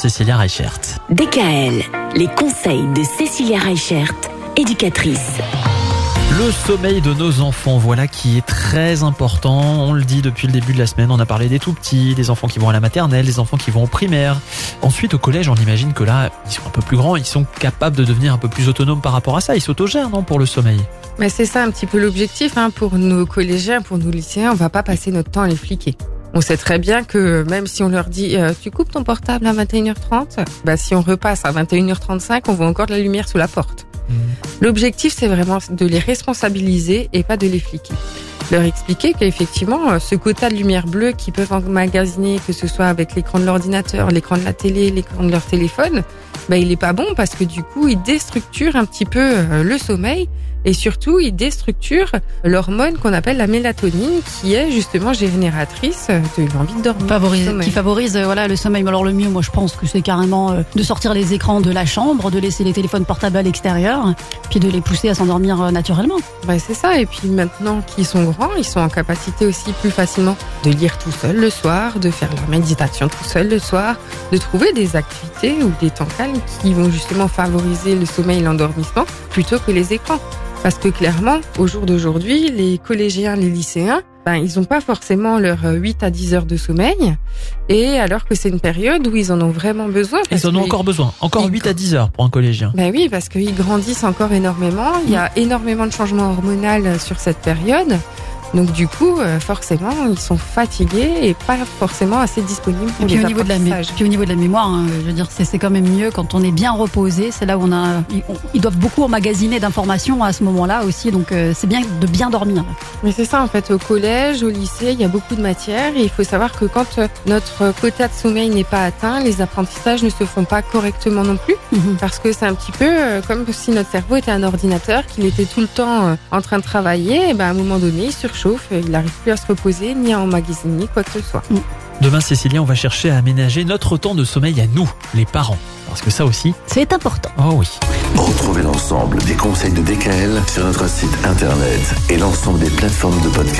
Cécilia Reichert. DKL, les conseils de Cécilia Reichert, éducatrice. Le sommeil de nos enfants, voilà qui est très important. On le dit depuis le début de la semaine. On a parlé des tout petits, des enfants qui vont à la maternelle, des enfants qui vont au primaire. Ensuite, au collège, on imagine que là, ils sont un peu plus grands, ils sont capables de devenir un peu plus autonomes par rapport à ça. Ils s'autogèrent, non, pour le sommeil? Mais c'est ça un petit peu l'objectif hein, pour nos collégiens, pour nos lycéens. On va pas passer notre temps à les fliquer. On sait très bien que même si on leur dit euh, tu coupes ton portable à 21h30, bah si on repasse à 21h35, on voit encore de la lumière sous la porte. Mmh. L'objectif c'est vraiment de les responsabiliser et pas de les fliquer. Leur expliquer qu'effectivement euh, ce quota de lumière bleue qu'ils peuvent emmagasiner, que ce soit avec l'écran de l'ordinateur, l'écran de la télé, l'écran de leur téléphone, bah il est pas bon parce que du coup il déstructure un petit peu euh, le sommeil et surtout il déstructure l'hormone qu'on appelle la mélatonine qui est justement génératrice de l'envie de dormir. Favorise- qui favorise euh, voilà le sommeil. Mais alors le mieux, moi je pense que c'est carrément euh, de sortir les écrans de la chambre, de laisser les téléphones portables à l'extérieur, puis de les pousser à s'endormir euh, naturellement. Bah, c'est ça. Et puis maintenant qu'ils sont grands, ils sont en capacité aussi plus facilement de lire tout seul le soir, de faire leur méditation tout seul le soir, de trouver des activités ou des temps calmes qui vont justement favoriser le sommeil et l'endormissement plutôt que les écrans. Parce que clairement, au jour d'aujourd'hui, les collégiens, les lycéens, ben, ils n'ont pas forcément leurs euh, 8 à 10 heures de sommeil. Et alors que c'est une période où ils en ont vraiment besoin. Ils en ont encore besoin. Encore ils- 8 à 10 heures pour un collégien. ben oui, parce qu'ils grandissent encore énormément. Il y a énormément de changements hormonaux sur cette période. Donc du coup, euh, forcément, ils sont fatigués et pas forcément assez disponibles pour Et puis les au, niveau de la puis au niveau de la mémoire, hein, je veux dire, c'est quand même mieux quand on est bien reposé. C'est là où on a, ils, on- ils doivent beaucoup emmagasiner d'informations à ce moment-là aussi. Donc euh, c'est bien de bien dormir. Mais c'est ça en fait, au collège, au lycée, il y a beaucoup de matières et il faut savoir que quand euh, notre quota de sommeil n'est pas atteint, les apprentissages ne se font pas correctement non plus. Mhm. Parce que c'est un petit peu comme si notre cerveau était un ordinateur, qu'il était tout le temps en train de travailler, et ben à un moment donné, il surchauffe, il n'arrive plus à se reposer ni à emmagasiner quoi que ce soit. Demain, Cécilia, on va chercher à aménager notre temps de sommeil à nous, les parents. Parce que ça aussi, C'est important. oh oui. Retrouvez l'ensemble des conseils de DKL sur notre site internet et l'ensemble des plateformes de podcast.